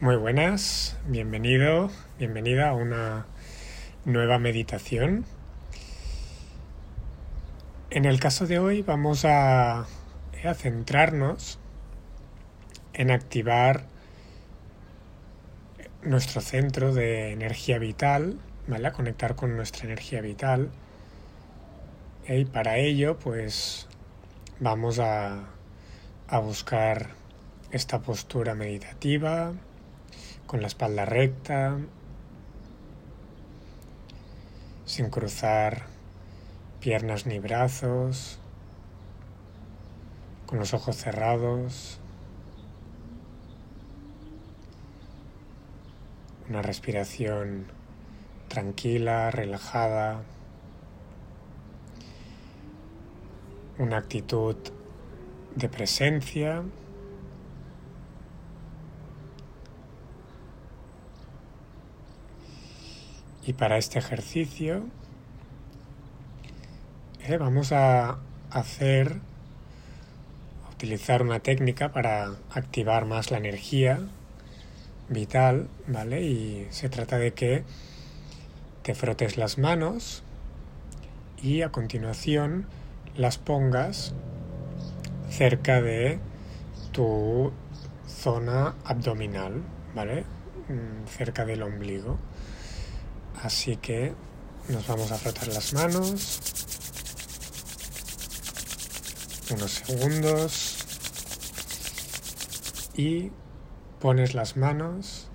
Muy buenas, bienvenido, bienvenida a una nueva meditación. En el caso de hoy vamos a, centrarnos en activar nuestro centro de energía vital, ¿vale? Conectar con nuestra energía vital. Y para ello, pues vamos a, a buscar esta postura meditativa con la espalda recta, sin cruzar piernas ni brazos, con los ojos cerrados. Una respiración tranquila, relajada. Una actitud de presencia. Y para este ejercicio eh, vamos a hacer, a utilizar una técnica para activar más la energía vital, ¿vale? Y se trata de que te frotes las manos y a continuación las pongas cerca de tu zona abdominal, ¿vale? Mm, cerca del ombligo. Así que nos vamos a frotar las manos. Unos segundos. Y pones las manos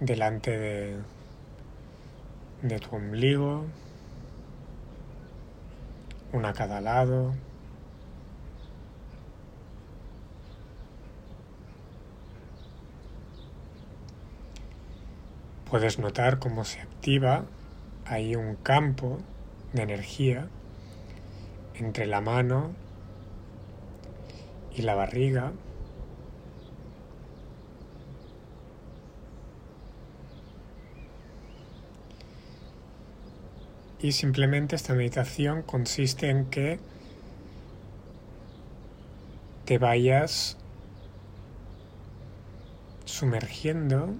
delante de, de tu ombligo, una a cada lado. Puedes notar cómo se activa ahí un campo de energía entre la mano y la barriga. Y simplemente esta meditación consiste en que te vayas sumergiendo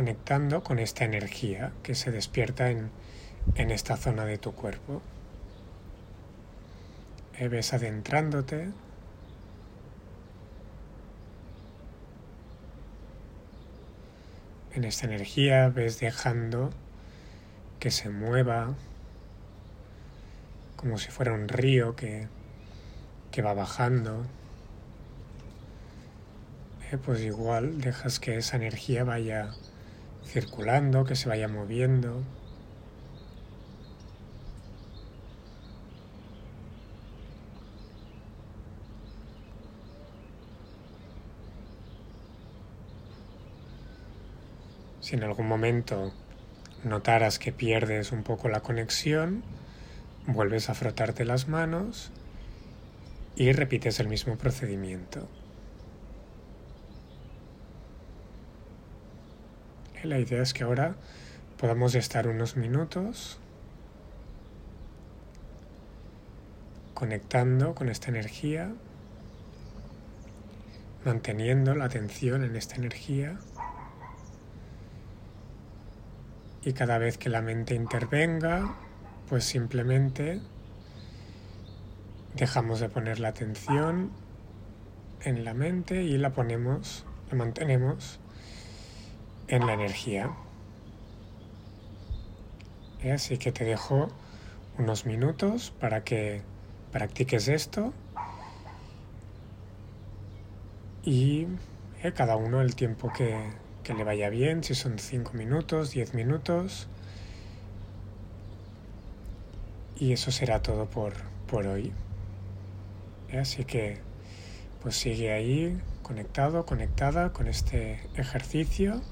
conectando con esta energía que se despierta en, en esta zona de tu cuerpo. Eh, ves adentrándote. En esta energía ves dejando que se mueva como si fuera un río que, que va bajando. Eh, pues igual dejas que esa energía vaya circulando, que se vaya moviendo. Si en algún momento notaras que pierdes un poco la conexión, vuelves a frotarte las manos y repites el mismo procedimiento. La idea es que ahora podamos estar unos minutos conectando con esta energía, manteniendo la atención en esta energía. Y cada vez que la mente intervenga, pues simplemente dejamos de poner la atención en la mente y la ponemos, la mantenemos en la energía. Así que te dejo unos minutos para que practiques esto y eh, cada uno el tiempo que, le vaya bien, si son 5 minutos, 10 minutos. Y eso será todo por, por hoy. Así que pues sigue ahí conectado, conectada con este ejercicio